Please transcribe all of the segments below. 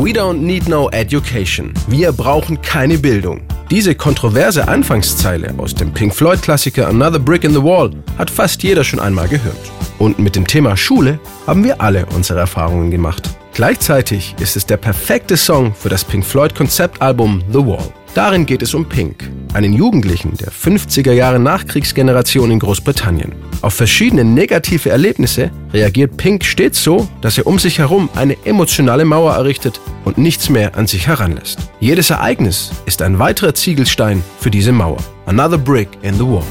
We don't need no education. Wir brauchen keine Bildung. Diese kontroverse Anfangszeile aus dem Pink Floyd-Klassiker Another Brick in the Wall hat fast jeder schon einmal gehört. Und mit dem Thema Schule haben wir alle unsere Erfahrungen gemacht. Gleichzeitig ist es der perfekte Song für das Pink Floyd Konzeptalbum The Wall. Darin geht es um Pink, einen Jugendlichen der 50er Jahre Nachkriegsgeneration in Großbritannien. Auf verschiedene negative Erlebnisse reagiert Pink stets so, dass er um sich herum eine emotionale Mauer errichtet und nichts mehr an sich heranlässt. Jedes Ereignis ist ein weiterer Ziegelstein für diese Mauer. Another brick in the wall.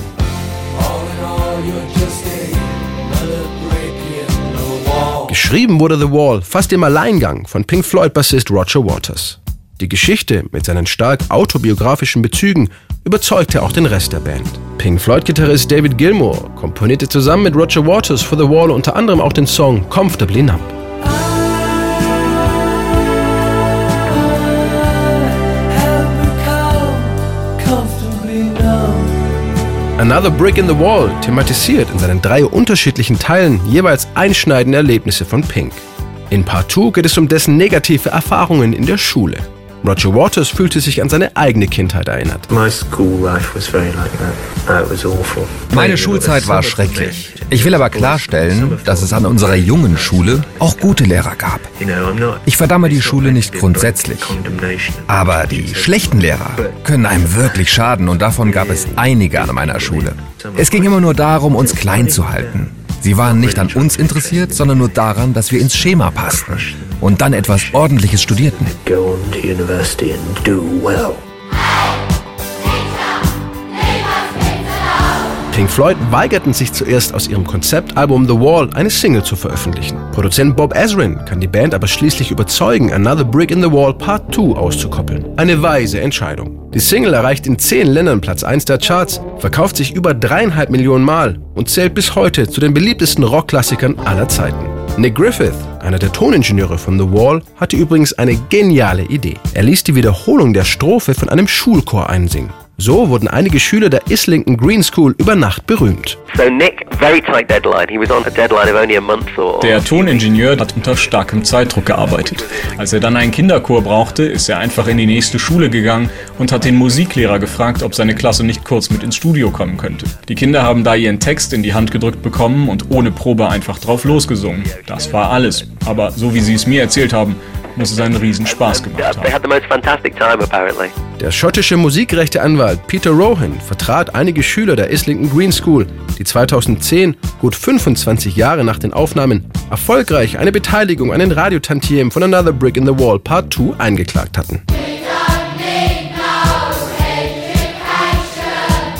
Geschrieben wurde The Wall fast im Alleingang von Pink Floyd-Bassist Roger Waters. Die Geschichte mit seinen stark autobiografischen Bezügen überzeugte auch den Rest der Band. Pink Floyd-Gitarrist David Gilmour komponierte zusammen mit Roger Waters für The Wall unter anderem auch den Song Comfortably Numb. Another Brick in the Wall thematisiert in seinen drei unterschiedlichen Teilen jeweils einschneidende Erlebnisse von Pink. In Part 2 geht es um dessen negative Erfahrungen in der Schule. Roger Waters fühlte sich an seine eigene Kindheit erinnert. Meine Schulzeit war schrecklich. Ich will aber klarstellen, dass es an unserer jungen Schule auch gute Lehrer gab. Ich verdamme die Schule nicht grundsätzlich. Aber die schlechten Lehrer können einem wirklich schaden und davon gab es einige an meiner Schule. Es ging immer nur darum, uns klein zu halten. Sie waren nicht an uns interessiert, sondern nur daran, dass wir ins Schema passten und dann etwas Ordentliches studierten. Pink Floyd weigerten sich zuerst aus ihrem Konzeptalbum The Wall eine Single zu veröffentlichen. Produzent Bob Ezrin kann die Band aber schließlich überzeugen, Another Brick in the Wall Part 2 auszukoppeln. Eine weise Entscheidung. Die Single erreicht in zehn Ländern Platz 1 der Charts, verkauft sich über dreieinhalb Millionen Mal und zählt bis heute zu den beliebtesten Rockklassikern aller Zeiten. Nick Griffith, einer der Toningenieure von The Wall, hatte übrigens eine geniale Idee. Er ließ die Wiederholung der Strophe von einem Schulchor einsingen. So wurden einige Schüler der Islington Green School über Nacht berühmt. Der Toningenieur hat unter starkem Zeitdruck gearbeitet. Als er dann einen Kinderchor brauchte, ist er einfach in die nächste Schule gegangen und hat den Musiklehrer gefragt, ob seine Klasse nicht kurz mit ins Studio kommen könnte. Die Kinder haben da ihren Text in die Hand gedrückt bekommen und ohne Probe einfach drauf losgesungen. Das war alles. Aber so wie sie es mir erzählt haben, muss es einen Riesenspaß gemacht haben. Der schottische Musikrechteanwalt Peter Rohan vertrat einige Schüler der Islington Green School, die 2010, gut 25 Jahre nach den Aufnahmen, erfolgreich eine Beteiligung an den Radiotantiemen von Another Brick in the Wall Part 2 eingeklagt hatten.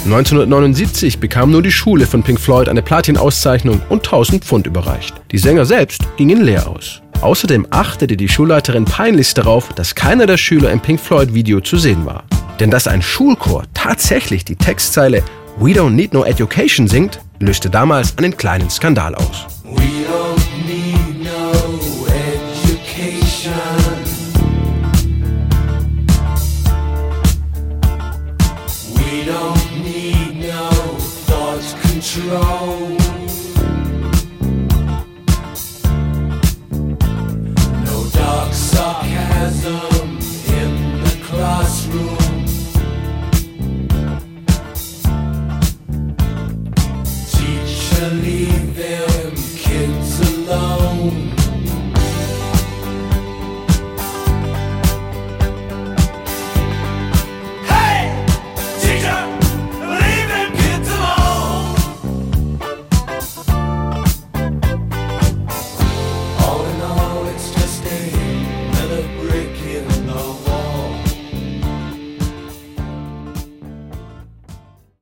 1979 bekam nur die Schule von Pink Floyd eine Platin-Auszeichnung und 1000 Pfund überreicht. Die Sänger selbst gingen leer aus. Außerdem achtete die Schulleiterin peinlichst darauf, dass keiner der Schüler im Pink Floyd-Video zu sehen war. Denn dass ein Schulchor tatsächlich die Textzeile We don't need no education singt, löste damals einen kleinen Skandal aus. control. No dark sarcasm in the classroom. Teacher, leave them kids alone.